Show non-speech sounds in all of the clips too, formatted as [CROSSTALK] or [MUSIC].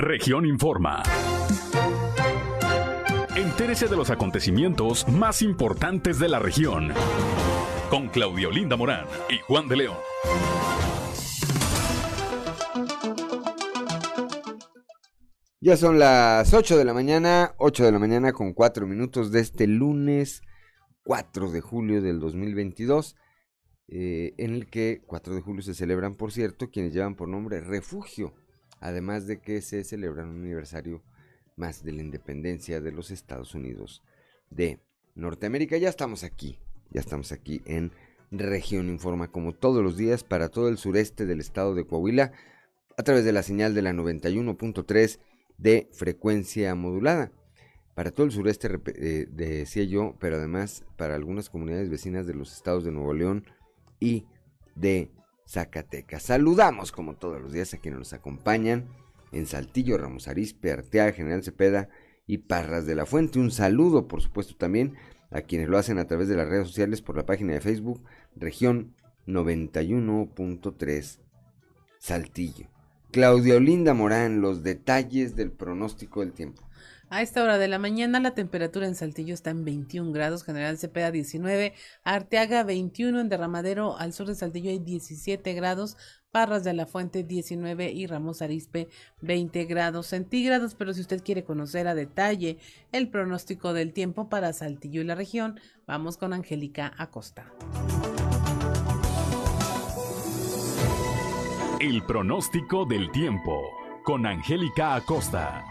Región Informa. Entérese de los acontecimientos más importantes de la región. Con Claudio Linda Morán y Juan de León. Ya son las 8 de la mañana, 8 de la mañana con 4 minutos de este lunes 4 de julio del 2022, eh, en el que 4 de julio se celebran, por cierto, quienes llevan por nombre Refugio, además de que se celebra un aniversario más de la independencia de los Estados Unidos de Norteamérica. Ya estamos aquí, ya estamos aquí en Región Informa, como todos los días, para todo el sureste del estado de Coahuila, a través de la señal de la 91.3 de frecuencia modulada. Para todo el sureste, eh, decía yo, pero además para algunas comunidades vecinas de los estados de Nuevo León y de Zacatecas. Saludamos como todos los días a quienes nos acompañan en Saltillo, Ramos Arizpe, Arteaga, General Cepeda y Parras de la Fuente. Un saludo, por supuesto, también a quienes lo hacen a través de las redes sociales por la página de Facebook, región 91.3 Saltillo. Claudia Olinda Morán, los detalles del pronóstico del tiempo. A esta hora de la mañana la temperatura en Saltillo está en 21 grados, General Cepeda 19, Arteaga 21, en Derramadero al sur de Saltillo hay 17 grados, Parras de la Fuente 19 y Ramos Arispe 20 grados centígrados. Pero si usted quiere conocer a detalle el pronóstico del tiempo para Saltillo y la región, vamos con Angélica Acosta. El pronóstico del tiempo con Angélica Acosta.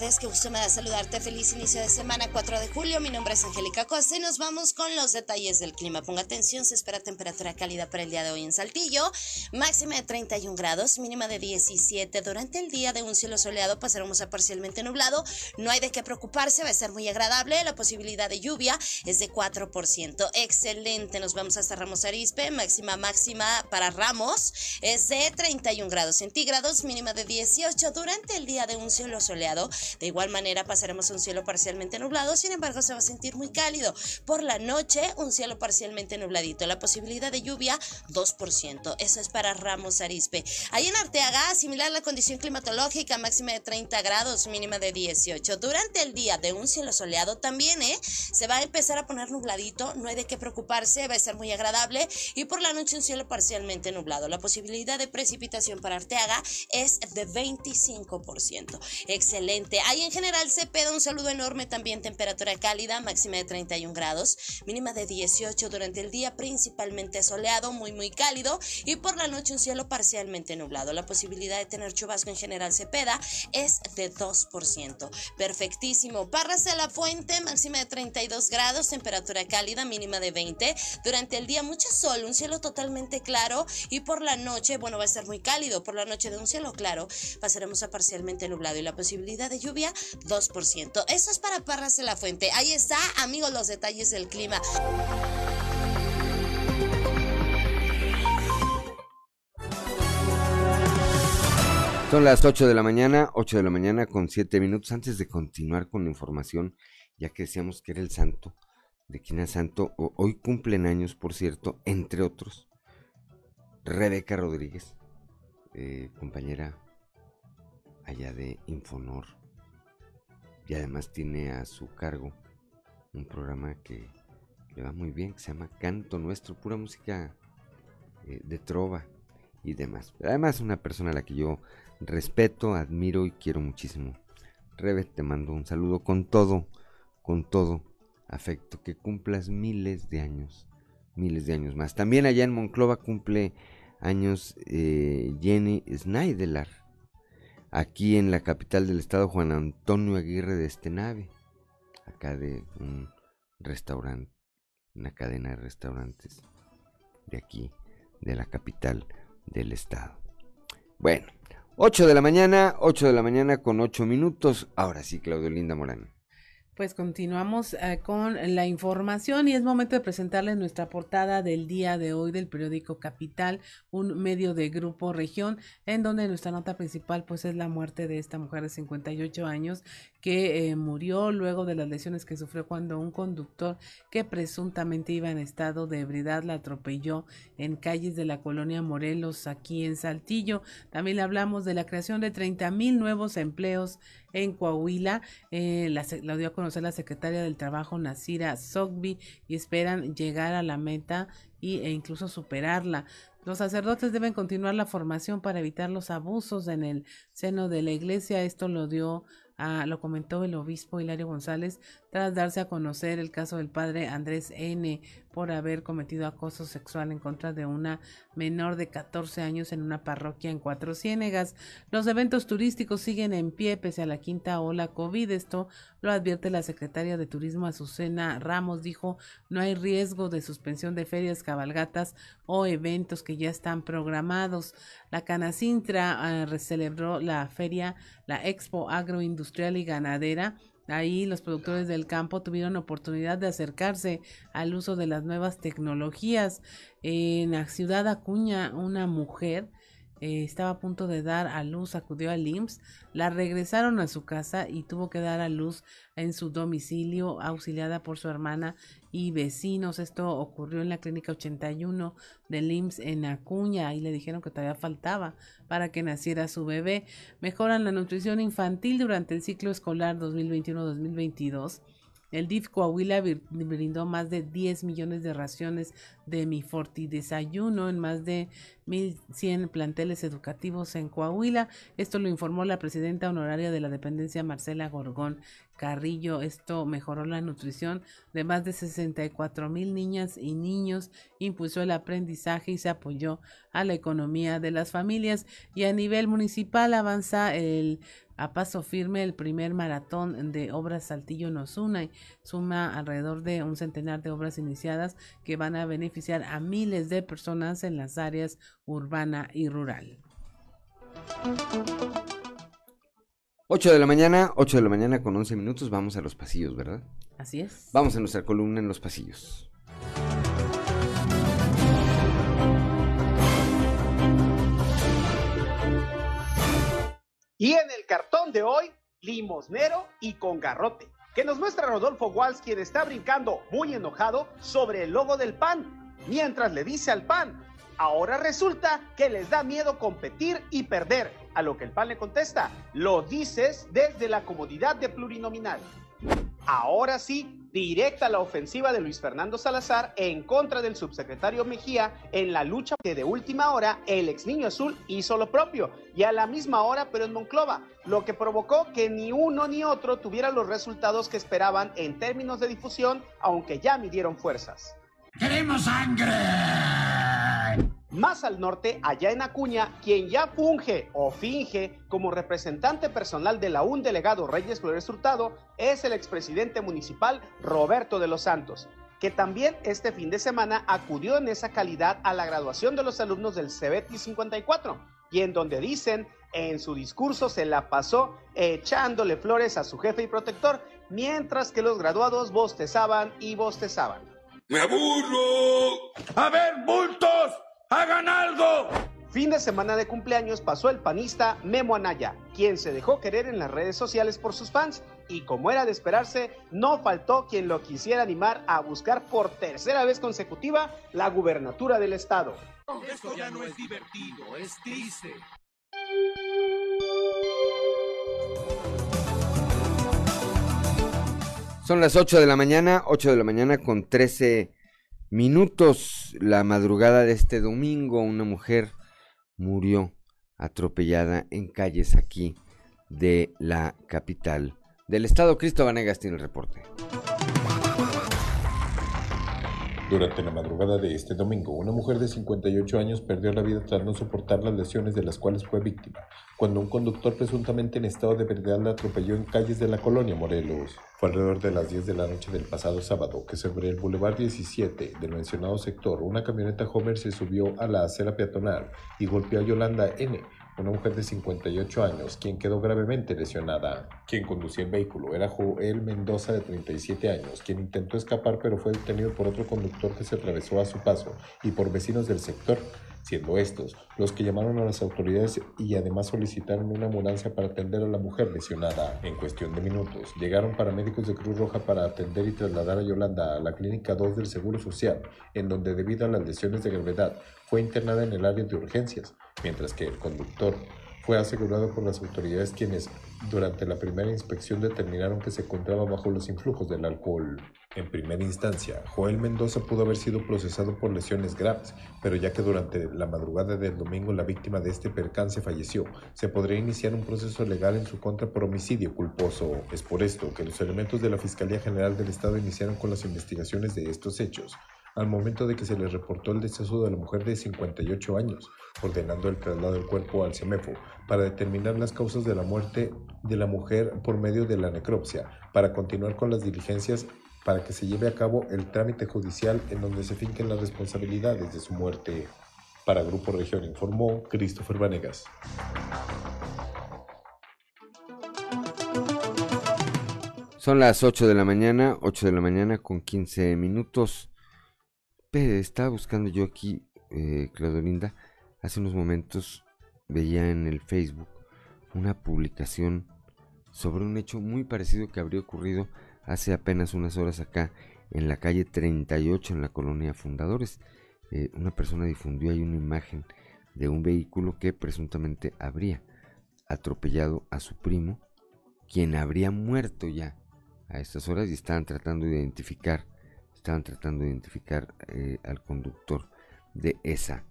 Que usted me da saludarte. Feliz inicio de semana 4 de julio. Mi nombre es Angélica Costa y nos vamos con los detalles del clima. Ponga atención, se espera temperatura cálida para el día de hoy en Saltillo. Máxima de 31 grados, mínima de 17. Durante el día de un cielo soleado pasaremos a parcialmente nublado. No hay de qué preocuparse, va a ser muy agradable. La posibilidad de lluvia es de 4%. Excelente. Nos vamos hasta Ramos Arispe. Máxima máxima para Ramos es de 31 grados centígrados, mínima de 18. Durante el día de un cielo soleado de igual manera pasaremos un cielo parcialmente nublado, sin embargo se va a sentir muy cálido. Por la noche un cielo parcialmente nubladito. La posibilidad de lluvia 2%. Eso es para Ramos Arispe. Ahí en Arteaga, similar la condición climatológica, máxima de 30 grados, mínima de 18. Durante el día de un cielo soleado también, ¿eh? Se va a empezar a poner nubladito, no hay de qué preocuparse, va a ser muy agradable. Y por la noche un cielo parcialmente nublado. La posibilidad de precipitación para Arteaga es de 25%. Excelente. Ahí en general Cepeda, un saludo enorme, también temperatura cálida, máxima de 31 grados, mínima de 18 durante el día, principalmente soleado, muy muy cálido y por la noche un cielo parcialmente nublado. La posibilidad de tener chubasco en general Cepeda es de 2%. Perfectísimo. Parras de la Fuente, máxima de 32 grados, temperatura cálida, mínima de 20. Durante el día mucho sol, un cielo totalmente claro y por la noche, bueno, va a ser muy cálido. Por la noche de un cielo claro pasaremos a parcialmente nublado y la posibilidad de lluvia 2%. Eso es para Parras de la Fuente. Ahí está, amigos, los detalles del clima. Son las 8 de la mañana, 8 de la mañana con 7 minutos. Antes de continuar con la información, ya que decíamos que era el santo, de quién es santo, hoy cumplen años, por cierto, entre otros, Rebeca Rodríguez, eh, compañera allá de Infonor, y además tiene a su cargo un programa que le va muy bien, que se llama Canto Nuestro, pura música eh, de trova y demás. Además una persona a la que yo respeto, admiro y quiero muchísimo. Rebe, te mando un saludo con todo, con todo afecto, que cumplas miles de años, miles de años más. También allá en Monclova cumple años eh, Jenny Schneidelar, aquí en la capital del estado, Juan Antonio Aguirre de Estenave, acá de un restaurante, una cadena de restaurantes de aquí, de la capital del estado. Bueno, 8 de la mañana, 8 de la mañana con 8 minutos. Ahora sí, Claudio Linda Morán. Pues continuamos eh, con la información y es momento de presentarles nuestra portada del día de hoy del periódico Capital, un medio de Grupo Región, en donde nuestra nota principal pues es la muerte de esta mujer de 58 años que eh, murió luego de las lesiones que sufrió cuando un conductor que presuntamente iba en estado de ebriedad la atropelló en calles de la colonia Morelos aquí en Saltillo. También hablamos de la creación de 30 mil nuevos empleos en Coahuila. Eh, la, dio a conocer la secretaria del Trabajo, Nasira Sogbi, y esperan llegar a la meta y, e incluso superarla. Los sacerdotes deben continuar la formación para evitar los abusos en el seno de la iglesia. Esto lo dio lo comentó el obispo Hilario González tras darse a conocer el caso del padre Andrés N por haber cometido acoso sexual en contra de una menor de 14 años en una parroquia en Cuatro Ciénegas. Los eventos turísticos siguen en pie pese a la quinta ola COVID. Esto lo advierte la secretaria de Turismo Azucena Ramos. Dijo, no hay riesgo de suspensión de ferias, cabalgatas o eventos que ya están programados. La Canacintra uh, celebró la feria, la Expo Agroindustrial y Ganadera Ahí los productores del campo tuvieron oportunidad de acercarse al uso de las nuevas tecnologías. En la ciudad Acuña, una mujer eh, estaba a punto de dar a luz, acudió al IMSS, la regresaron a su casa y tuvo que dar a luz en su domicilio, auxiliada por su hermana y vecinos. Esto ocurrió en la clínica 81 del IMSS en Acuña y le dijeron que todavía faltaba para que naciera su bebé. Mejoran la nutrición infantil durante el ciclo escolar 2021-2022 el DIF Coahuila brindó más de 10 millones de raciones de mi forti desayuno en más de 1.100 planteles educativos en Coahuila. Esto lo informó la presidenta honoraria de la dependencia, Marcela Gorgón Carrillo. Esto mejoró la nutrición de más de 64 mil niñas y niños, impulsó el aprendizaje y se apoyó a la economía de las familias. Y a nivel municipal avanza el a paso firme el primer maratón de obras Saltillo nos y suma alrededor de un centenar de obras iniciadas que van a beneficiar a miles de personas en las áreas urbana y rural. 8 de la mañana, 8 de la mañana con 11 minutos, vamos a los pasillos, ¿verdad? Así es. Vamos a nuestra columna en los pasillos. Y en el cartón de hoy, limosnero y con garrote, que nos muestra Rodolfo Walsh, quien está brincando muy enojado sobre el logo del PAN, mientras le dice al PAN, ahora resulta que les da miedo competir y perder, a lo que el PAN le contesta, lo dices desde la comodidad de plurinominal. Ahora sí, directa la ofensiva de Luis Fernando Salazar en contra del subsecretario Mejía en la lucha que de última hora el ex niño azul hizo lo propio y a la misma hora pero en Monclova, lo que provocó que ni uno ni otro tuvieran los resultados que esperaban en términos de difusión, aunque ya midieron fuerzas. ¡Queremos sangre! Más al norte, allá en Acuña, quien ya funge o finge como representante personal de la un delegado Reyes Flores Hurtado es el expresidente municipal Roberto de los Santos, que también este fin de semana acudió en esa calidad a la graduación de los alumnos del CBT 54 y en donde dicen en su discurso se la pasó echándole flores a su jefe y protector, mientras que los graduados bostezaban y bostezaban. ¡Me aburro! ¡A ver, bultos! ¡Hagan algo! Fin de semana de cumpleaños pasó el panista Memo Anaya, quien se dejó querer en las redes sociales por sus fans y como era de esperarse, no faltó quien lo quisiera animar a buscar por tercera vez consecutiva la gubernatura del estado. Esto ya no es divertido, es triste. Son las 8 de la mañana, 8 de la mañana con 13 minutos la madrugada de este domingo una mujer murió atropellada en calles aquí de la capital del estado. Cristo Vanegas tiene el reporte. Durante la madrugada de este domingo, una mujer de 58 años perdió la vida tras no soportar las lesiones de las cuales fue víctima, cuando un conductor presuntamente en estado de ebriedad la atropelló en calles de la colonia Morelos. Fue alrededor de las 10 de la noche del pasado sábado que sobre el Boulevard 17 del mencionado sector, una camioneta Homer se subió a la acera peatonal y golpeó a Yolanda N., una mujer de 58 años, quien quedó gravemente lesionada. Quien conducía el vehículo era Joel Mendoza de 37 años, quien intentó escapar pero fue detenido por otro conductor que se atravesó a su paso y por vecinos del sector siendo estos los que llamaron a las autoridades y además solicitaron una ambulancia para atender a la mujer lesionada. En cuestión de minutos, llegaron paramédicos de Cruz Roja para atender y trasladar a Yolanda a la Clínica 2 del Seguro Social, en donde debido a las lesiones de gravedad fue internada en el área de urgencias, mientras que el conductor fue asegurado por las autoridades quienes durante la primera inspección determinaron que se encontraba bajo los influjos del alcohol. En primera instancia, Joel Mendoza pudo haber sido procesado por lesiones graves, pero ya que durante la madrugada del domingo la víctima de este percance falleció, se podría iniciar un proceso legal en su contra por homicidio culposo. Es por esto que los elementos de la Fiscalía General del Estado iniciaron con las investigaciones de estos hechos, al momento de que se le reportó el deceso de la mujer de 58 años, ordenando el traslado del cuerpo al CEMEFO para determinar las causas de la muerte de la mujer por medio de la necropsia, para continuar con las diligencias para que se lleve a cabo el trámite judicial en donde se finquen las responsabilidades de su muerte. Para Grupo Región informó Christopher Vanegas. Son las 8 de la mañana, 8 de la mañana con 15 minutos. estaba buscando yo aquí, eh, Linda, hace unos momentos veía en el Facebook una publicación sobre un hecho muy parecido que habría ocurrido hace apenas unas horas acá en la calle 38 en la colonia Fundadores. Eh, una persona difundió ahí una imagen de un vehículo que presuntamente habría atropellado a su primo, quien habría muerto ya a estas horas y estaban tratando de identificar, estaban tratando de identificar eh, al conductor de esa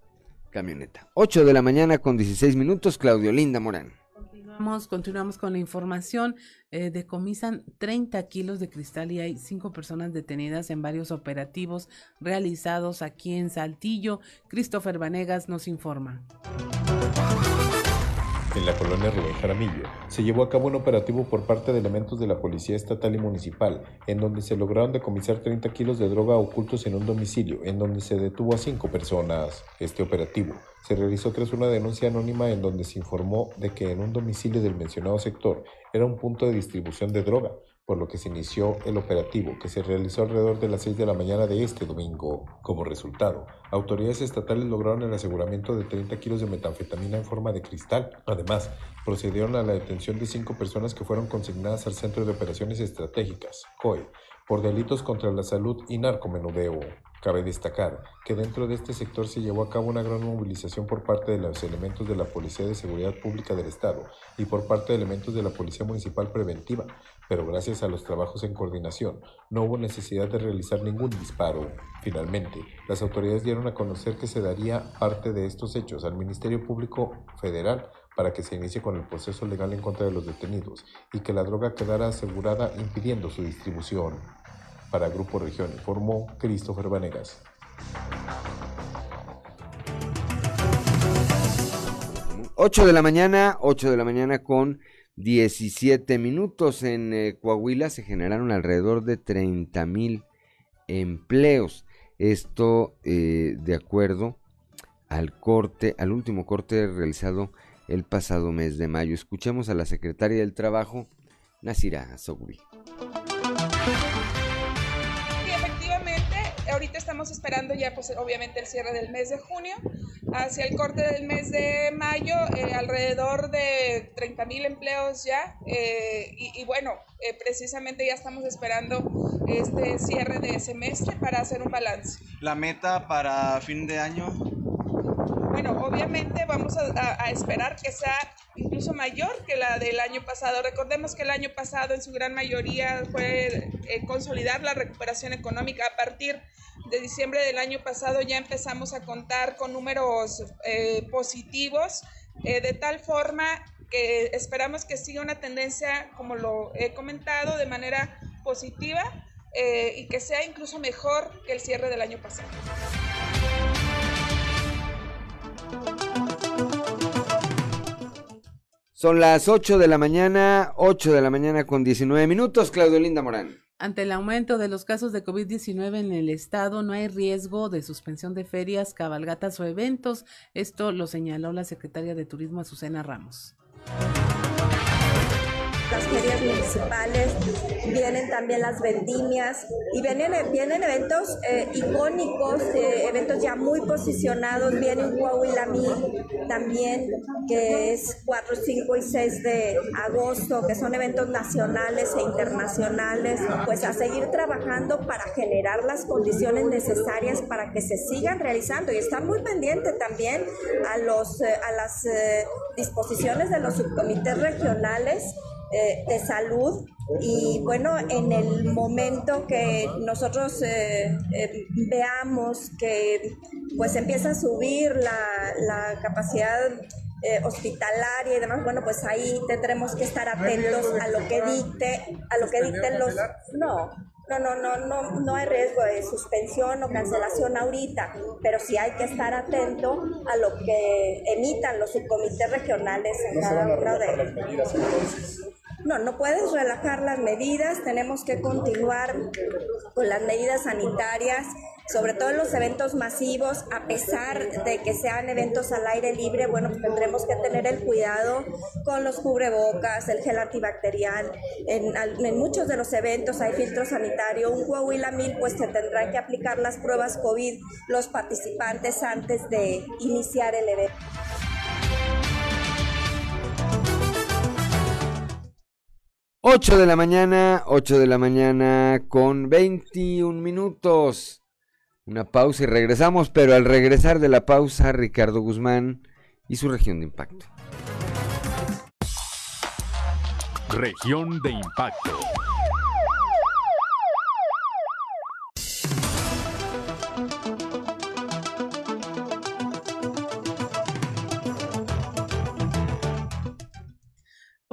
camioneta. 8 de la mañana con 16 minutos, Claudio Linda Morán. Continuamos, continuamos con la información. Eh, decomisan 30 kilos de cristal y hay cinco personas detenidas en varios operativos realizados aquí en Saltillo. Christopher Vanegas nos informa en la colonia Rubén Jaramillo, se llevó a cabo un operativo por parte de elementos de la Policía Estatal y Municipal, en donde se lograron decomisar 30 kilos de droga ocultos en un domicilio, en donde se detuvo a cinco personas. Este operativo se realizó tras una denuncia anónima en donde se informó de que en un domicilio del mencionado sector era un punto de distribución de droga, por lo que se inició el operativo que se realizó alrededor de las 6 de la mañana de este domingo. Como resultado, autoridades estatales lograron el aseguramiento de 30 kilos de metanfetamina en forma de cristal. Además, procedieron a la detención de cinco personas que fueron consignadas al Centro de Operaciones Estratégicas, COE, por delitos contra la salud y narcomenudeo. Cabe destacar que dentro de este sector se llevó a cabo una gran movilización por parte de los elementos de la Policía de Seguridad Pública del Estado y por parte de elementos de la Policía Municipal Preventiva, pero gracias a los trabajos en coordinación no hubo necesidad de realizar ningún disparo. Finalmente, las autoridades dieron a conocer que se daría parte de estos hechos al Ministerio Público Federal para que se inicie con el proceso legal en contra de los detenidos y que la droga quedara asegurada impidiendo su distribución. Para Grupo Región informó Christopher Vanegas. Ocho de la mañana, 8 de la mañana con 17 minutos. En eh, Coahuila se generaron alrededor de 30 mil empleos. Esto eh, de acuerdo al corte, al último corte realizado el pasado mes de mayo. Escuchemos a la secretaria del Trabajo, Nasira Soguri. Ahorita estamos esperando ya, pues obviamente el cierre del mes de junio. Hacia el corte del mes de mayo, eh, alrededor de 30 mil empleos ya. Eh, y, bueno, eh, precisamente ya estamos esperando este cierre de semestre para hacer un balance. ¿La meta para fin de año? Bueno, obviamente vamos a, esperar que sea incluso mayor que la del año pasado. Recordemos que el año pasado en su gran mayoría fue consolidar la recuperación económica a partir de diciembre del año pasado ya empezamos a contar con números eh, positivos, eh, de tal forma que esperamos que siga una tendencia, como lo he comentado, de manera positiva eh, y que sea incluso mejor que el cierre del año pasado. Son las 8 de la mañana, 8 de la mañana con 19 minutos, Claudio Linda Morán. Ante el aumento de los casos de COVID-19 en el estado, no hay riesgo de suspensión de ferias, cabalgatas o eventos. Esto lo señaló la secretaria de Turismo Azucena Ramos las ferias municipales, vienen también las vendimias y vienen, vienen eventos eh, icónicos, eh, eventos ya muy posicionados, viene un Coahuila también, que es 4, 5 y 6 de agosto, que son eventos nacionales e internacionales, pues a seguir trabajando para generar las condiciones necesarias para que se sigan realizando. Y estar muy pendiente también a, los, eh, a las disposiciones de los subcomités regionales eh, de salud. Y bueno, en el momento que nosotros eh, eh, veamos que pues empieza a subir la, capacidad hospitalaria y demás, bueno, pues ahí tendremos que estar atentos a lo que dicte, a lo que dicten los... No, no, no, no, no, no hay riesgo de suspensión o cancelación ahorita, pero sí hay que estar atento a lo que emitan los subcomités regionales en cada uno de no, no puedes relajar las medidas, tenemos que continuar con las medidas sanitarias, sobre todo en los eventos masivos, a pesar de que sean eventos al aire libre, bueno, pues tendremos que tener el cuidado con los cubrebocas, el gel antibacterial. En, en muchos de los eventos hay filtro sanitario. Un Coahuila Mil, pues se tendrán que aplicar las pruebas COVID los participantes antes de iniciar el evento. 8 de la mañana, 8 de la mañana con 21 minutos. Una pausa y regresamos, pero al regresar de la pausa, Ricardo Guzmán y su región de impacto. Región de impacto.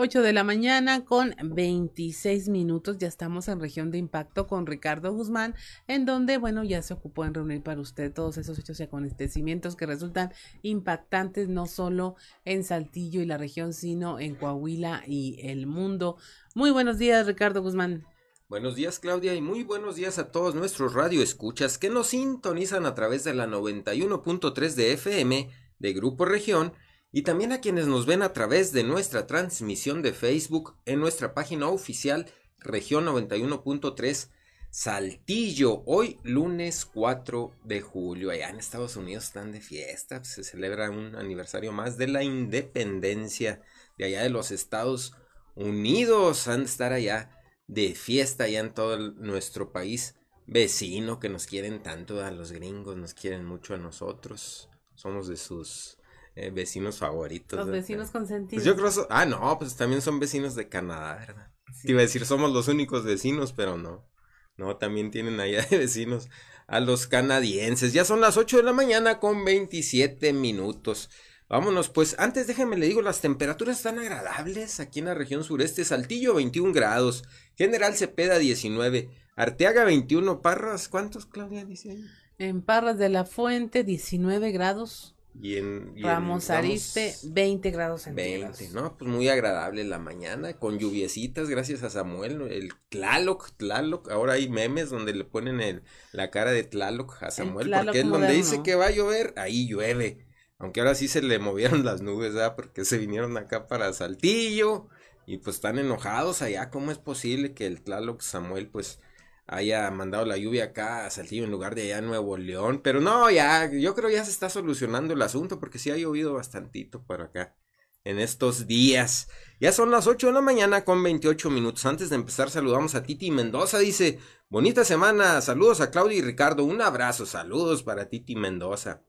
8 de la mañana con 26 minutos. Ya estamos en región de impacto con Ricardo Guzmán, en donde, bueno, ya se ocupó en reunir para usted todos esos hechos y acontecimientos que resultan impactantes no solo en Saltillo y la región, sino en Coahuila y el mundo. Muy buenos días, Ricardo Guzmán. Buenos días, Claudia, y muy buenos días a todos nuestros radioescuchas que nos sintonizan a través de la 91.3 de FM de Grupo Región y también a quienes nos ven a través de nuestra transmisión de Facebook en nuestra página oficial región 91.3 Saltillo, hoy lunes 4 de julio. Allá en Estados Unidos están de fiesta, se celebra un aniversario más de la independencia de allá de los Estados Unidos. Han de estar allá de fiesta allá en todo nuestro país vecino que nos quieren tanto a los gringos, nos quieren mucho a nosotros. Somos de sus eh, vecinos favoritos. Los vecinos consentidos. Pues yo creo, ah, no, pues también son vecinos de Canadá, ¿verdad? Te iba a decir, somos los únicos vecinos, pero no. No, también tienen allá [LAUGHS] de vecinos a los canadienses. Ya son las 8 de la mañana con 27 minutos. Vámonos, pues antes déjenme le digo, las temperaturas están agradables aquí en la región sureste. Saltillo 21 grados, General Cepeda 19, Arteaga 21, Parras, ¿cuántos Claudia dice En Parras de la Fuente 19 grados. Y en, Ramos Ariste, 20 grados centígrados. 20, ¿no? Pues muy agradable la mañana, con lluviecitas, gracias a Samuel. El Tlaloc, Tlaloc, ahora hay memes donde le ponen el, la cara de Tlaloc a Samuel, porque es donde dice que va a llover, ahí llueve. Aunque ahora sí se le movieron [LAUGHS] las nubes, ¿verdad? Porque se vinieron acá para Saltillo y pues están enojados allá. ¿Cómo es posible que el Tlaloc Samuel, pues haya mandado la lluvia acá a Saltillo en lugar de allá en Nuevo León. Pero no, ya, yo creo ya se está solucionando el asunto porque sí ha llovido bastantito por acá en estos días. Ya son las 8 de la mañana con 28 minutos. Antes de empezar, saludamos a Titi Mendoza. Dice, bonita semana. Saludos a Claudia y Ricardo. Un abrazo. Saludos para Titi Mendoza.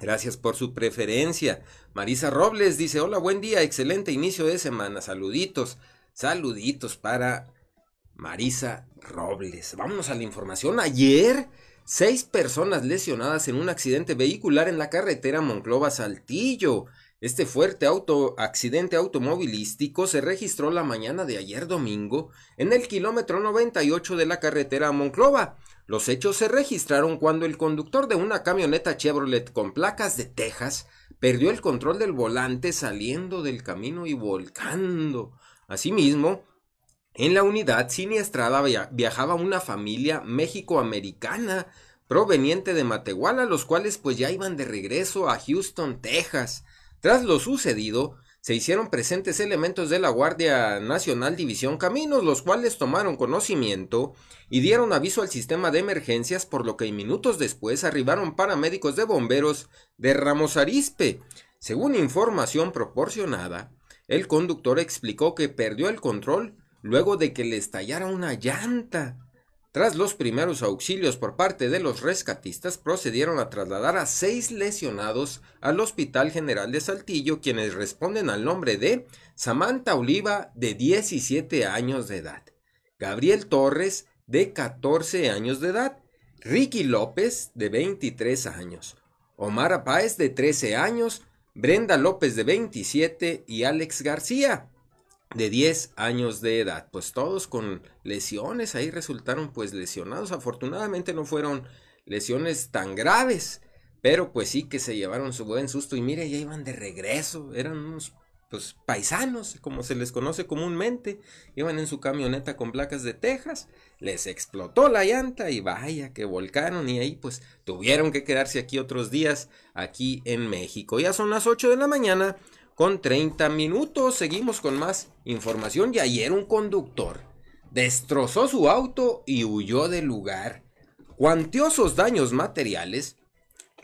Gracias por su preferencia. Marisa Robles dice, hola, buen día. Excelente inicio de semana. Saluditos. Saluditos para Marisa Robles. Vámonos a la información. Ayer, seis personas lesionadas en un accidente vehicular en la carretera Monclova-Saltillo. Este fuerte auto, accidente automovilístico se registró la mañana de ayer domingo en el kilómetro 98 de la carretera Monclova. Los hechos se registraron cuando el conductor de una camioneta Chevrolet con placas de Texas perdió el control del volante saliendo del camino y volcando. Asimismo, En la unidad siniestrada viajaba una familia méxico-americana proveniente de Matehuala, los cuales pues ya iban de regreso a Houston, Texas. Tras lo sucedido, se hicieron presentes elementos de la Guardia Nacional División Caminos, los cuales tomaron conocimiento y dieron aviso al sistema de emergencias, por lo que minutos después arribaron paramédicos de bomberos de Ramos Arispe. Según información proporcionada, el conductor explicó que perdió el control luego de que le estallara una llanta. Tras los primeros auxilios por parte de los rescatistas, procedieron a trasladar a seis lesionados al Hospital General de Saltillo, quienes responden al nombre de Samantha Oliva, de 17 años de edad, Gabriel Torres, de 14 años de edad, Ricky López, de 23 años, Omar Páez, de 13 años, Brenda López, de 27 y Alex García, de 10 años de edad. Pues todos con lesiones ahí resultaron pues lesionados. Afortunadamente no fueron lesiones tan graves, pero pues sí que se llevaron su buen susto y mire, ya iban de regreso, eran unos pues paisanos, como se les conoce comúnmente, iban en su camioneta con placas de Texas, les explotó la llanta y vaya que volcaron y ahí pues tuvieron que quedarse aquí otros días aquí en México. Ya son las 8 de la mañana, con 30 minutos. Seguimos con más información y ayer un conductor destrozó su auto y huyó del lugar. Cuantiosos daños materiales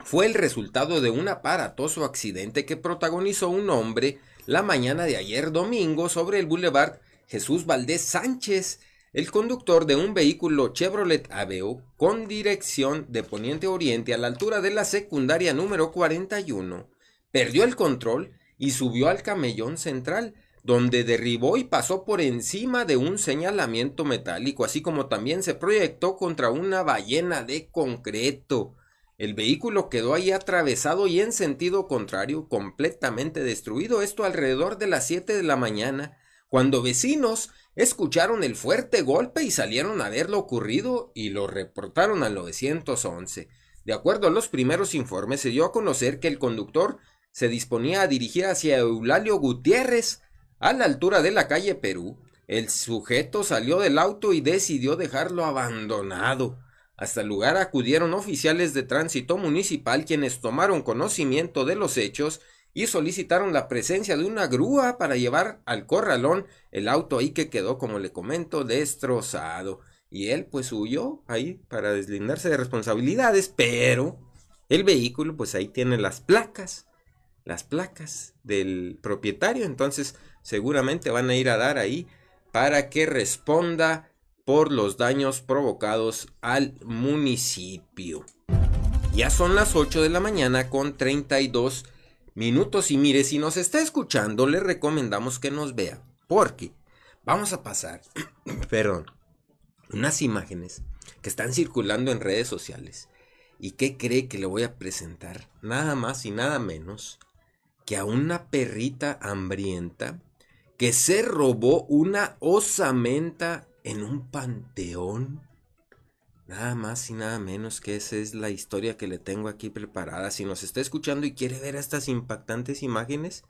fue el resultado de un aparatoso accidente que protagonizó un hombre la mañana de ayer domingo sobre el Boulevard Jesús Valdés Sánchez. El conductor de un vehículo Chevrolet Aveo con dirección de poniente oriente a la altura de la secundaria número 41 perdió el control y subió al camellón central, donde derribó y pasó por encima de un señalamiento metálico, así como también se proyectó contra una ballena de concreto. El vehículo quedó ahí atravesado y en sentido contrario, completamente destruido, esto alrededor de las 7 de la mañana, cuando vecinos escucharon el fuerte golpe y salieron a ver lo ocurrido y lo reportaron al 911. De acuerdo a los primeros informes, se dio a conocer que el conductor se disponía a dirigir hacia Eulalio Gutiérrez, a la altura de la calle Perú, el sujeto salió del auto y decidió dejarlo abandonado. Hasta el lugar acudieron oficiales de tránsito municipal quienes tomaron conocimiento de los hechos y solicitaron la presencia de una grúa para llevar al corralón el auto ahí que quedó, como le comento, destrozado. Y él pues huyó ahí para deslindarse de responsabilidades, pero el vehículo pues ahí tiene las placas las placas del propietario, entonces seguramente van a ir a dar ahí para que responda por los daños provocados al municipio. Ya son las 8 de la mañana con 32 minutos y mire, si nos está escuchando le recomendamos que nos vea, porque vamos a pasar, [CLEARS THROAT] perdón, unas imágenes que están circulando en redes sociales. ¿Y qué cree que le voy a presentar? Nada más y nada menos que a una perrita hambrienta que se robó una osamenta en un panteón. Nada más y nada menos que esa es la historia que le tengo aquí preparada. Si nos está escuchando y quiere ver estas impactantes imágenes,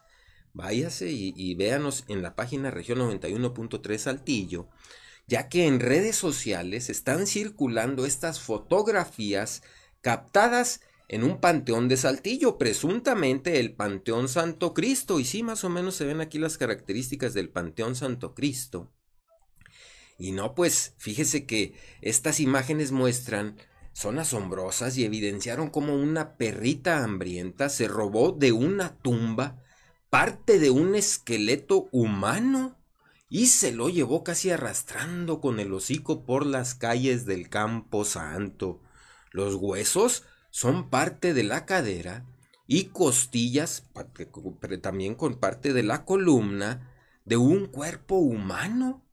váyase y, véanos en la página región 91.3 Saltillo, ya que en redes sociales están circulando estas fotografías captadas en un panteón de Saltillo, presuntamente el Panteón Santo Cristo. Y sí, más o menos se ven aquí las características del Panteón Santo Cristo. Y no, pues fíjese que estas imágenes muestran, son asombrosas y evidenciaron como una perrita hambrienta se robó de una tumba parte de un esqueleto humano y se lo llevó casi arrastrando con el hocico por las calles del Campo Santo. Los huesos son parte de la cadera y costillas, también con parte de la columna de un cuerpo humano.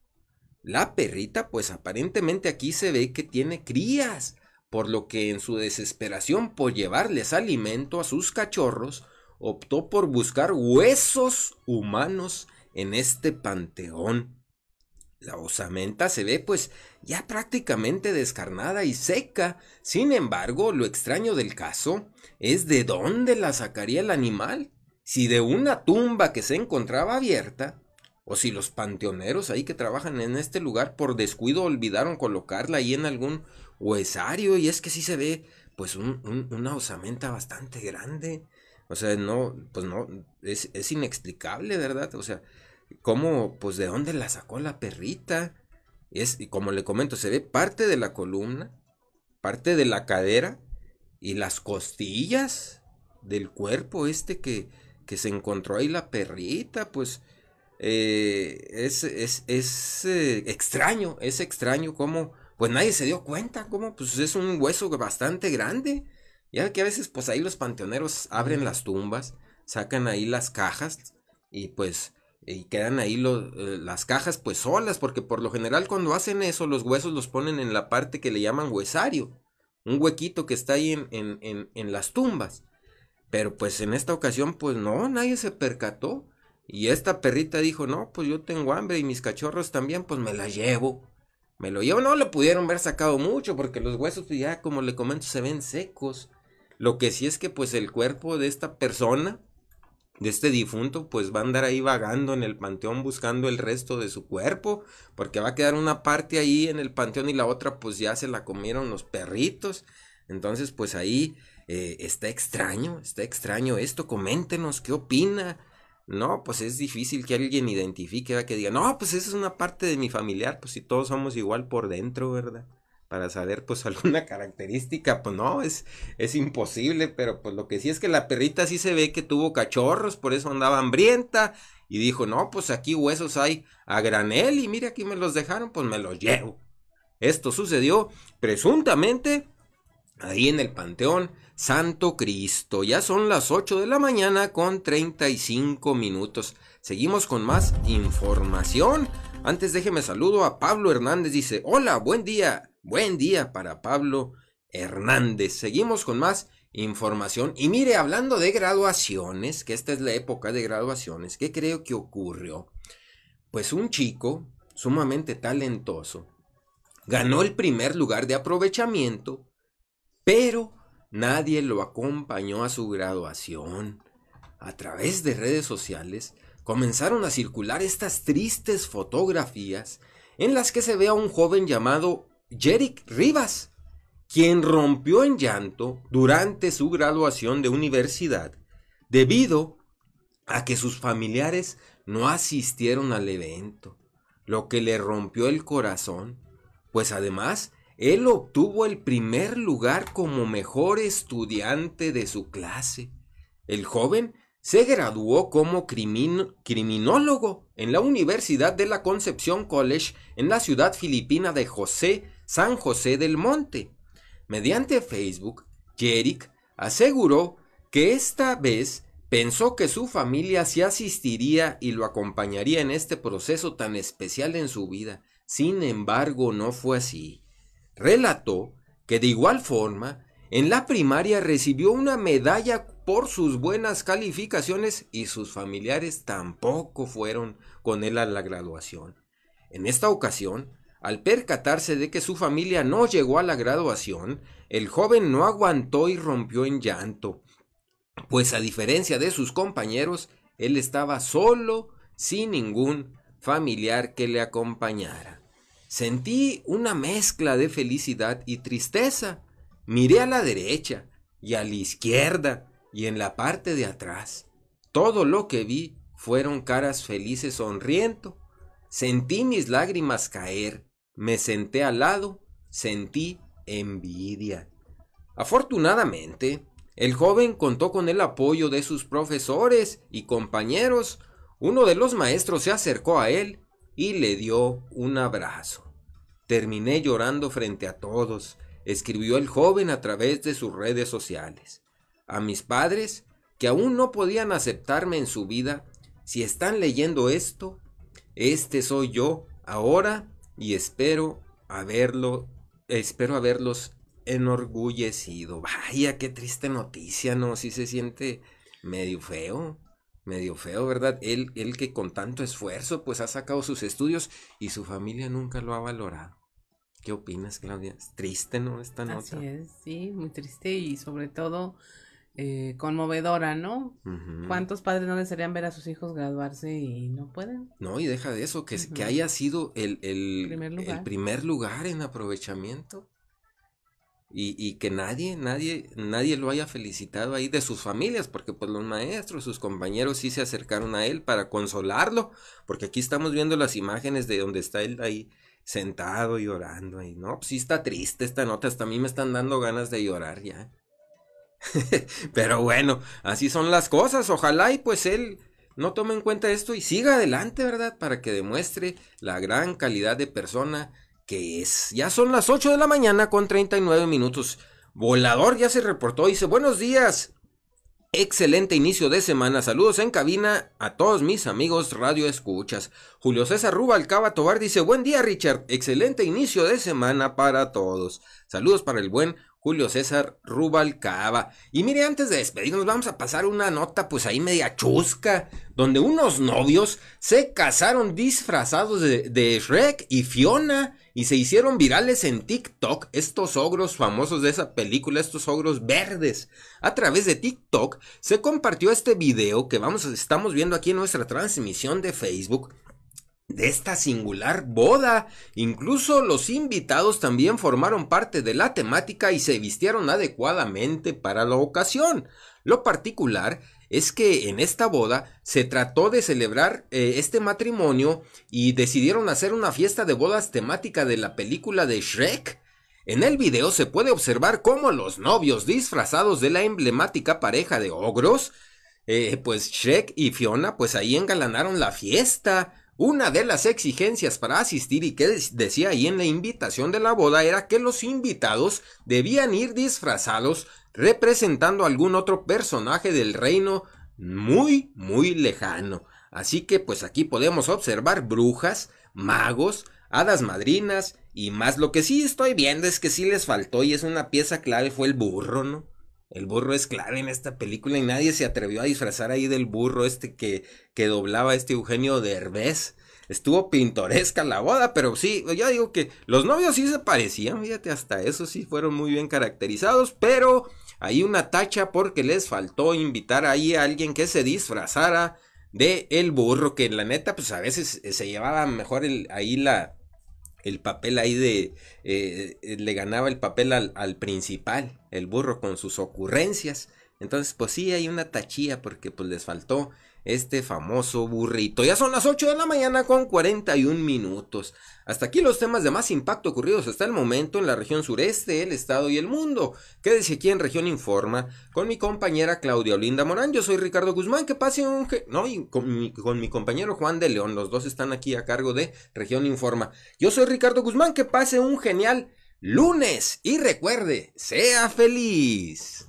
La perrita, pues aparentemente aquí se ve que tiene crías, por lo que en su desesperación por llevarles alimento a sus cachorros, optó por buscar huesos humanos en este panteón. La osamenta se ve pues ya prácticamente descarnada y seca. Sin embargo, lo extraño del caso es de dónde la sacaría el animal. Si de una tumba que se encontraba abierta, o si los panteoneros ahí que trabajan en este lugar por descuido olvidaron colocarla ahí en algún huesario y es que sí se ve pues una osamenta bastante grande. O sea, no, pues no, es, es inexplicable, ¿verdad? O sea, ¿cómo, pues de dónde la sacó la perrita? Es, y como le comento, se ve parte de la columna, parte de la cadera y las costillas del cuerpo este que, que se encontró ahí la perrita, pues eh, es, es, es eh, extraño, es extraño cómo, pues nadie se dio cuenta, cómo, pues es un hueso bastante grande. Ya que a veces, pues ahí los panteoneros abren las tumbas, sacan ahí las cajas y pues y quedan ahí eh, las cajas pues solas, porque por lo general cuando hacen eso los huesos los ponen en la parte que le llaman huesario, un huequito que está ahí en, en, en, las tumbas. Pero pues en esta ocasión pues no, nadie se percató. Y esta perrita dijo, no, pues yo tengo hambre y mis cachorros también, pues me la llevo. Me lo llevo, no le pudieron ver sacado mucho porque los huesos pues, ya como le comento se ven secos. Lo que sí es que pues el cuerpo de esta persona de este difunto, pues va a andar ahí vagando en el panteón buscando el resto de su cuerpo, porque va a quedar una parte ahí en el panteón y la otra pues ya se la comieron los perritos. Entonces pues ahí eh, está extraño, está extraño esto, coméntenos qué opina. No, pues es difícil que alguien identifique, que diga, no, pues esa es una parte de mi familiar, pues si todos somos igual por dentro, ¿verdad? Para saber pues [LAUGHS] alguna característica, pues no, es, es imposible, pero pues lo que sí es que la perrita sí se ve que tuvo cachorros, por eso andaba hambrienta y dijo, no, pues aquí huesos hay a granel y mire aquí me los dejaron, pues me los llevo. Esto sucedió presuntamente ahí en el Panteón Santo Cristo. Ya son las 8 de la mañana con 35 minutos. Seguimos con más información. Antes déjeme saludo a Pablo Hernández. Dice, hola, buen día. Buen día para Pablo Hernández. Seguimos con más información. Y mire, hablando de graduaciones, que esta es la época de graduaciones, ¿qué creo que ocurrió? Pues un chico sumamente talentoso ganó el primer lugar de aprovechamiento, pero nadie lo acompañó a su graduación. A través de redes sociales comenzaron a circular estas tristes fotografías en las que se ve a un joven llamado Jerick Rivas, quien rompió en llanto durante su graduación de universidad debido a que sus familiares no asistieron al evento, lo que le rompió el corazón, pues además él obtuvo el primer lugar como mejor estudiante de su clase. El joven se graduó como criminólogo en la Universidad de la Concepción College en la ciudad filipina de José San José del Monte. Mediante Facebook, Jerick aseguró que esta vez pensó que su familia sí asistiría y lo acompañaría en este proceso tan especial en su vida. Sin embargo, no fue así. Relató que de igual forma, en la primaria recibió una medalla por sus buenas calificaciones y sus familiares tampoco fueron con él a la graduación. En esta ocasión, al percatarse de que su familia no llegó a la graduación, el joven no aguantó y rompió en llanto, pues a diferencia de sus compañeros, él estaba solo, sin ningún familiar que le acompañara. Sentí una mezcla de felicidad y tristeza. Miré a la derecha y a la izquierda y en la parte de atrás. Todo lo que vi fueron caras felices sonriendo. Sentí mis lágrimas caer me senté al lado, sentí envidia. Afortunadamente, el joven contó con el apoyo de sus profesores y compañeros. Uno de los maestros se acercó a él y le dio un abrazo. Terminé llorando frente a todos, escribió el joven a través de sus redes sociales. A mis padres, que aún no podían aceptarme en su vida, si están leyendo esto, este soy yo, ahora y espero haberlo, espero haberlos enorgullecido. Vaya, qué triste noticia, ¿no? Sí se siente medio feo, medio feo, ¿verdad? Él, él que con tanto esfuerzo pues ha sacado sus estudios y su familia nunca lo ha valorado. ¿Qué opinas, Claudia? Es triste, ¿no? Esta nota. Así es, sí, muy triste y sobre todo eh, conmovedora, ¿no? ¿Cuántos padres no desearían ver a sus hijos graduarse y no pueden? No, y deja de eso, que, que haya sido el, el, el primer lugar en aprovechamiento. Y, y, que nadie, nadie, nadie lo haya felicitado ahí de sus familias, porque pues los maestros, sus compañeros sí se acercaron a él para consolarlo, porque aquí estamos viendo las imágenes de donde está él ahí sentado llorando ahí, no, pues sí está triste esta nota, hasta a mí me están dando ganas de llorar ya. [LAUGHS] Pero bueno, así son las cosas, ojalá y pues él no tome en cuenta esto y siga adelante, ¿verdad? Para que demuestre la gran calidad de persona que es. Ya son las 8 de la mañana con 39 minutos. Volador ya se reportó dice, buenos días. Excelente inicio de semana. Saludos en cabina a todos mis amigos radio escuchas. Julio César Rubalcaba Tobar dice, buen día Richard. Excelente inicio de semana para todos. Saludos para el buen Julio César Rubalcaba. Y mire, antes de despedirnos, vamos a pasar una nota, pues ahí media chusca, donde unos novios se casaron disfrazados de, de, Shrek y Fiona y se hicieron virales en TikTok, estos ogros famosos de esa película, estos ogros verdes. A través de TikTok se compartió este video que vamos, estamos viendo aquí en nuestra transmisión de Facebook de esta singular boda. Incluso los invitados también formaron parte de la temática y se vistieron adecuadamente para la ocasión. Lo particular es que en esta boda se trató de celebrar eh, este matrimonio y decidieron hacer una fiesta de bodas temática de la película de Shrek. En el video se puede observar cómo los novios disfrazados de la emblemática pareja de ogros, eh, pues Shrek y Fiona, pues ahí engalanaron la fiesta. Una de las exigencias para asistir y que decía ahí en la invitación de la boda era que los invitados debían ir disfrazados representando algún otro personaje del reino muy, muy lejano. Así que pues aquí podemos observar brujas, magos, hadas madrinas y más. Lo que sí estoy viendo es que sí les faltó y es una pieza clave fue el burro, ¿no? El burro es clave en esta película y nadie se atrevió a disfrazar ahí del burro este que, que doblaba este Eugenio Derbez. Estuvo pintoresca la boda, pero sí, ya digo que los novios sí se parecían, fíjate, hasta eso sí fueron muy bien caracterizados, pero hay una tacha porque les faltó invitar ahí a alguien que se disfrazara de el burro, que la neta, pues a veces se llevaba mejor el, ahí la, el papel ahí de, eh, le ganaba el papel al, al, principal, el burro con sus ocurrencias. Entonces, pues sí, hay una tachía porque pues les faltó este famoso burrito. Ya son las 8 de la mañana con 41 minutos. Hasta aquí los temas de más impacto ocurridos hasta el momento en la región sureste, el estado y el mundo. Quédese aquí en Región Informa con mi compañera Claudia Olinda Morán. Yo soy Ricardo Guzmán. Que pase un... No, y con mi, con mi compañero Juan de León. Los dos están aquí a cargo de Región Informa. Yo soy Ricardo Guzmán. Que pase un genial lunes. Y recuerde, sea feliz.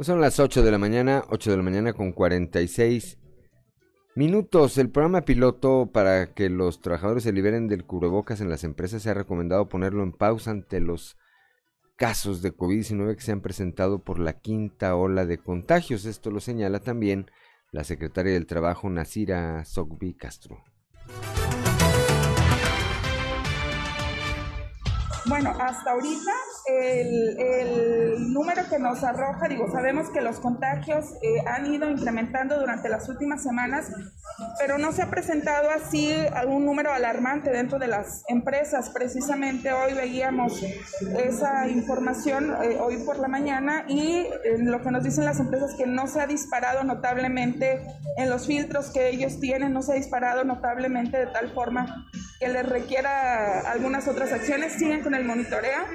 Pues son las 8 de la mañana, 8 de la mañana con 46 minutos. El programa piloto para que los trabajadores se liberen del cubrebocas en las empresas se ha recomendado ponerlo en pausa ante los casos de COVID-19 que se han presentado por la quinta ola de contagios. Esto lo señala también la secretaria del Trabajo, Nasira Sogbi Castro. Bueno, hasta ahorita el, número que nos arroja, digo, sabemos que los contagios eh, han ido incrementando durante las últimas semanas, pero no se ha presentado así algún número alarmante dentro de las empresas. Precisamente hoy veíamos esa información, eh, hoy por la mañana, y eh, lo que nos dicen las empresas que no se ha disparado notablemente en los filtros que ellos tienen, no se ha disparado notablemente de tal forma que les requiera algunas otras acciones, siguen con el monitoreo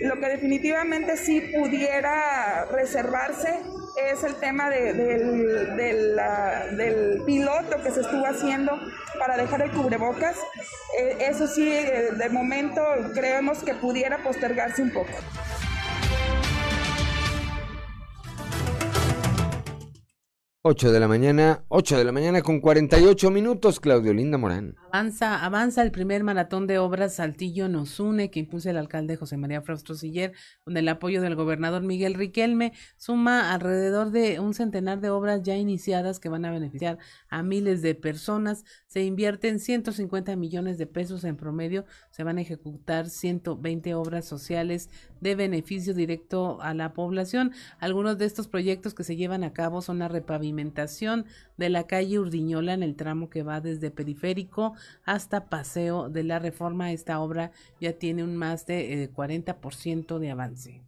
lo que definitivamente sí pudiera reservarse es el tema del, piloto que se estuvo haciendo para dejar el cubrebocas. Eh, eso sí, eh, de momento creemos que pudiera postergarse un poco. 8 de la mañana, 8 de la mañana con 48 minutos, Claudio Linda Morán. Avanza, avanza el primer maratón de obras Saltillo nos une que impulsa el alcalde José María Fraustro Siller con el apoyo del gobernador Miguel Riquelme. Suma alrededor de un centenar de obras ya iniciadas que van a beneficiar a miles de personas. Se invierten 150 millones de pesos en promedio. Se van a ejecutar 120 obras sociales de beneficio directo a la población. Algunos de estos proyectos que se llevan a cabo son la repavimentación de la calle Urdiñola en el tramo que va desde Periférico hasta Paseo de la Reforma. Esta obra ya tiene un más de 40% eh, de avance.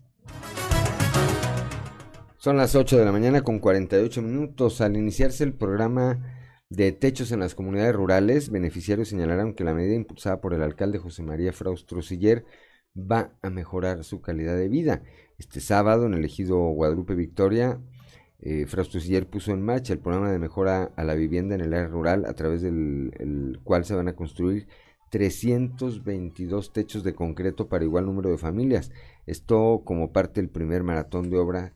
Son las 8 de la mañana con 48 minutos. Al iniciarse el programa de techos en las comunidades rurales, beneficiarios señalaron que la medida impulsada por el alcalde José María Fraustro Siller va a mejorar su calidad de vida. Este sábado en el ejido Guadalupe Victoria eh, puso en marcha el programa de mejora a la vivienda en el área rural, a través del cual se van a construir 322 techos de concreto para igual número de familias. Esto como parte del primer maratón de obra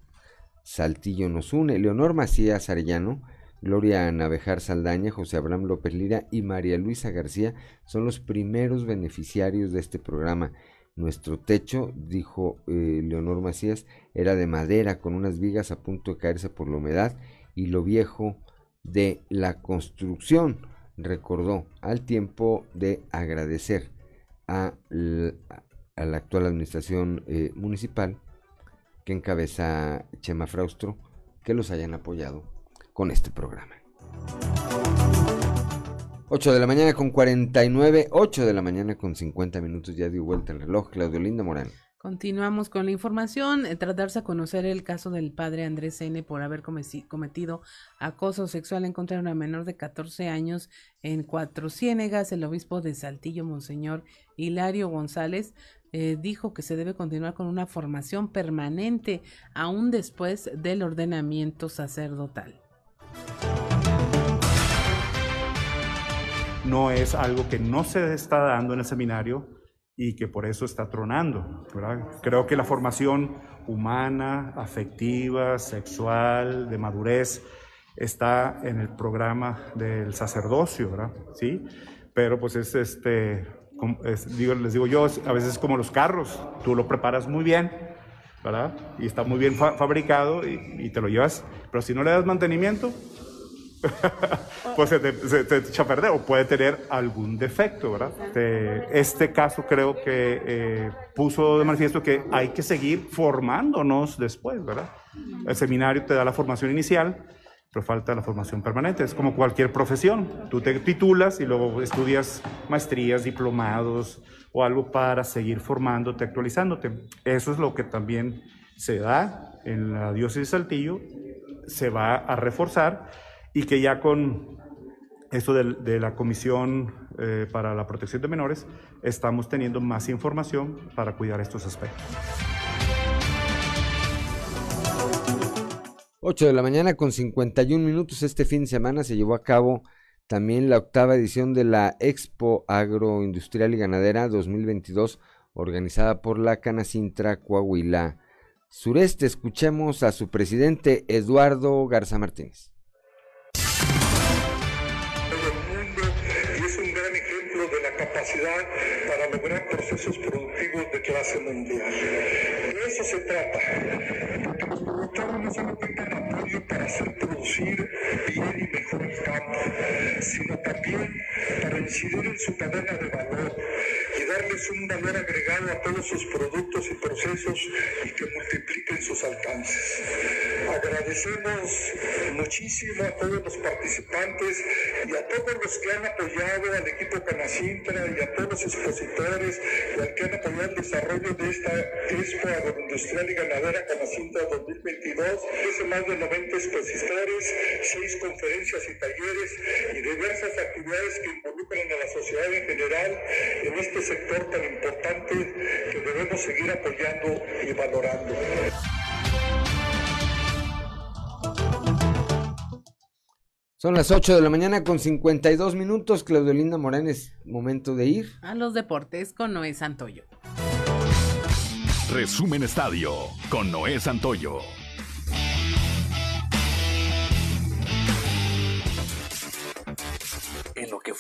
Saltillo nos une. Leonor Macías Arellano, Gloria Navejar Saldaña, José Abraham López Lira y María Luisa García son los primeros beneficiarios de este programa. Nuestro techo, dijo eh, Leonor Macías, era de madera con unas vigas a punto de caerse por la humedad y lo viejo de la construcción. Recordó al tiempo de agradecer a, la, actual administración eh, municipal que encabeza Chema Fraustro que los hayan apoyado con este programa. 8 de la mañana con 49, 8 de la mañana con 50 minutos, ya dio vuelta el reloj. Claudio Linda Morán. Continuamos con la información. Eh, tratarse a conocer el caso del padre Andrés N. por haber cometido acoso sexual en contra de una menor de 14 años en Cuatro Ciénegas. El obispo de Saltillo, Monseñor Hilario González, eh, dijo que se debe continuar con una formación permanente aún después del ordenamiento sacerdotal. no es algo que no se está dando en el seminario y que por eso está tronando. Creo que la formación humana, afectiva, sexual, de madurez, está en el programa del sacerdocio, ¿verdad? Sí, pero pues es este, digo, les digo yo, a veces es como los carros, tú lo preparas muy bien, ¿verdad? Y está muy bien fabricado y, y te lo llevas, pero si no le das mantenimiento, pues se te, echa a perder o puede tener algún defecto, ¿verdad? este caso creo que eh, puso de manifiesto que hay que seguir formándonos después, ¿verdad? El seminario te da la formación inicial, pero falta la formación permanente. Es como cualquier profesión. Tú te titulas y luego estudias maestrías, diplomados o algo para seguir formándote, actualizándote. Eso es lo que también se da en la diócesis de Saltillo, se va a reforzar y que ya con esto de, la Comisión eh, para la Protección de Menores estamos teniendo más información para cuidar estos aspectos. 8 de la mañana con 51 minutos este fin de semana se llevó a cabo también la octava edición de la Expo Agroindustrial y Ganadera 2022 organizada por la Canacintra Coahuila Sureste. Escuchemos a su presidente Eduardo Garza Martínez. Capacidad para lograr procesos productivos de clase mundial. De eso se trata, porque los productores no solo tengan apoyo para hacer producir bien y mejor el campo, sino también para incidir en su cadena de valor darles un valor agregado a todos sus productos y procesos y que multipliquen sus alcances. Agradecemos muchísimo a todos los participantes y a todos los que han apoyado al equipo Canacintra y a todos los expositores y al que han apoyado el desarrollo de esta Expo Agroindustrial y Ganadera Canacintra 2022. Es más de 90 expositores, seis conferencias y talleres y diversas actividades que involucran a la sociedad en general en este sector tan importante que debemos seguir apoyando y valorando. Son las 8 de la mañana con 52 minutos. Claudio Linda Morán, es momento de ir. A los deportes con Noé Santoyo. Resumen Estadio con Noé Santoyo.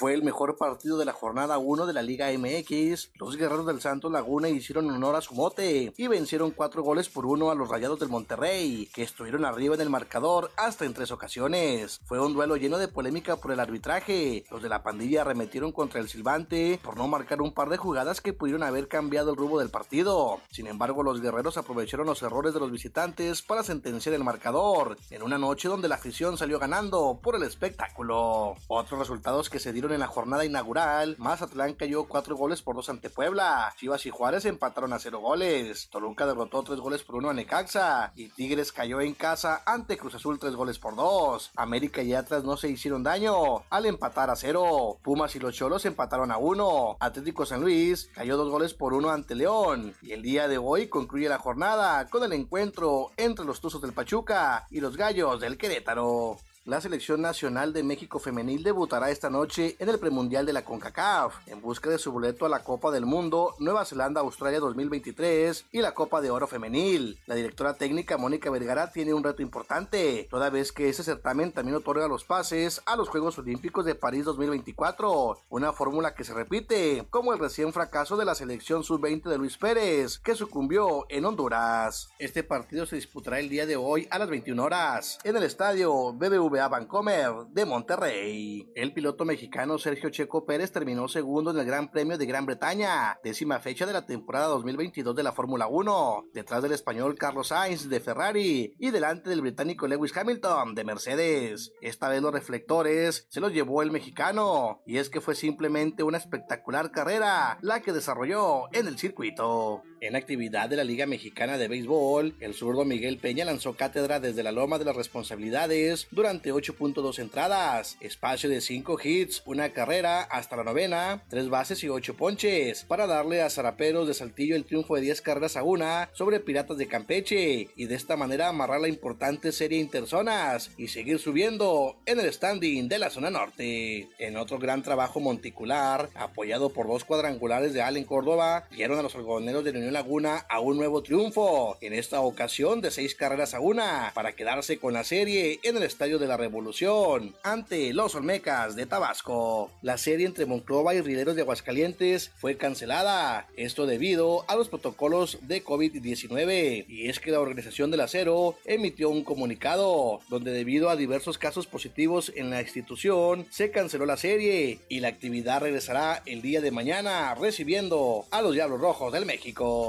Fue el mejor partido de la jornada 1 de la Liga MX. Los guerreros del Santos Laguna hicieron honor a su mote y vencieron cuatro goles por uno a los Rayados del Monterrey, que estuvieron arriba en el marcador hasta en tres ocasiones. Fue un duelo lleno de polémica por el arbitraje. Los de la pandilla arremetieron contra el silbante por no marcar un par de jugadas que pudieron haber cambiado el rumbo del partido. Sin embargo, los guerreros aprovecharon los errores de los visitantes para sentenciar el marcador en una noche donde la afición salió ganando por el espectáculo. Otros resultados que se dieron en la jornada inaugural, Mazatlán cayó cuatro goles por dos ante Puebla, Chivas y Juárez empataron a cero goles, Toluca derrotó tres goles por uno a Necaxa y Tigres cayó en casa ante Cruz Azul tres goles por dos. América y Atlas no se hicieron daño al empatar a cero. Pumas y los Cholos empataron a uno. Atlético San Luis cayó dos goles por uno ante León. Y el día de hoy concluye la jornada con el encuentro entre los Tuzos del Pachuca y los Gallos del Querétaro. La selección nacional de México femenil debutará esta noche en el premundial de la CONCACAF en busca de su boleto a la Copa del Mundo Nueva Zelanda-Australia 2023 y la Copa de Oro femenil. La directora técnica Mónica Vergara tiene un reto importante, toda vez que ese certamen también otorga los pases a los Juegos Olímpicos de París 2024, una fórmula que se repite, como el recién fracaso de la selección sub-20 de Luis Pérez, que sucumbió en Honduras. Este partido se disputará el día de hoy a las 21 horas en el estadio BBV BBVA Bancomer de Monterrey. El piloto mexicano Sergio Checo Pérez terminó segundo en el Gran Premio de Gran Bretaña, décima fecha de la temporada 2022 de la Fórmula 1, detrás del español Carlos Sainz de Ferrari y delante del británico Lewis Hamilton de Mercedes. Esta vez los reflectores se los llevó el mexicano, y es que fue simplemente una espectacular carrera la que desarrolló en el circuito. En actividad de la Liga Mexicana de Béisbol, el zurdo Miguel Peña lanzó cátedra desde la loma de las responsabilidades durante 8.2 entradas, espacio de 5 hits, una carrera hasta la novena, 3 bases y 8 ponches, para darle a Zaraperos de Saltillo el triunfo de 10 carreras a una sobre Piratas de Campeche y de esta manera amarrar la importante serie interzonas y seguir subiendo en el standing de la zona norte. En otro gran trabajo monticular, apoyado por dos cuadrangulares de Allen Córdoba, dieron a los algodoneros de Unión Laguna a un nuevo triunfo, en esta ocasión de seis carreras a una, para quedarse con la serie en el Estadio de la Revolución, ante los Olmecas de Tabasco. La serie entre Monclova y Rideros de Aguascalientes fue cancelada, esto debido a los protocolos de COVID-19, y es que la Organización del Acero emitió un comunicado, donde debido a diversos casos positivos en la institución, se canceló la serie y la actividad regresará el día de mañana recibiendo a los Diablos Rojos del México.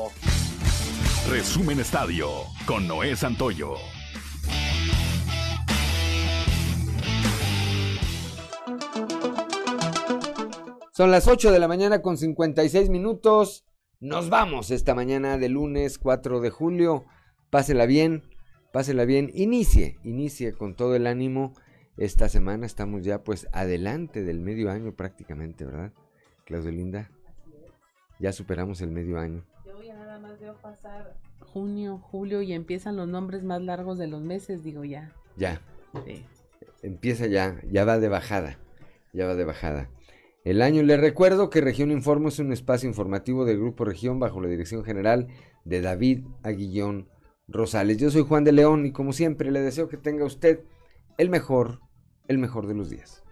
Resumen Estadio con Noé Santoyo. Son las 8 de la mañana con 56 minutos. Nos vamos esta mañana de lunes 4 de julio. Pásela bien, pásela bien. Inicie, inicie con todo el ánimo. Esta semana estamos ya pues adelante del medio año prácticamente, ¿verdad? Claudio Linda. Ya superamos el medio año veo pasar junio, julio y empiezan los nombres más largos de los meses, digo ya. Ya. Empieza ya, ya va de bajada. Ya va de bajada. El año, le recuerdo que Región Informo es un espacio informativo del Grupo Región bajo la dirección general de David Aguillón Rosales. Yo soy Juan de León y como siempre le deseo que tenga usted el mejor, el mejor de los días.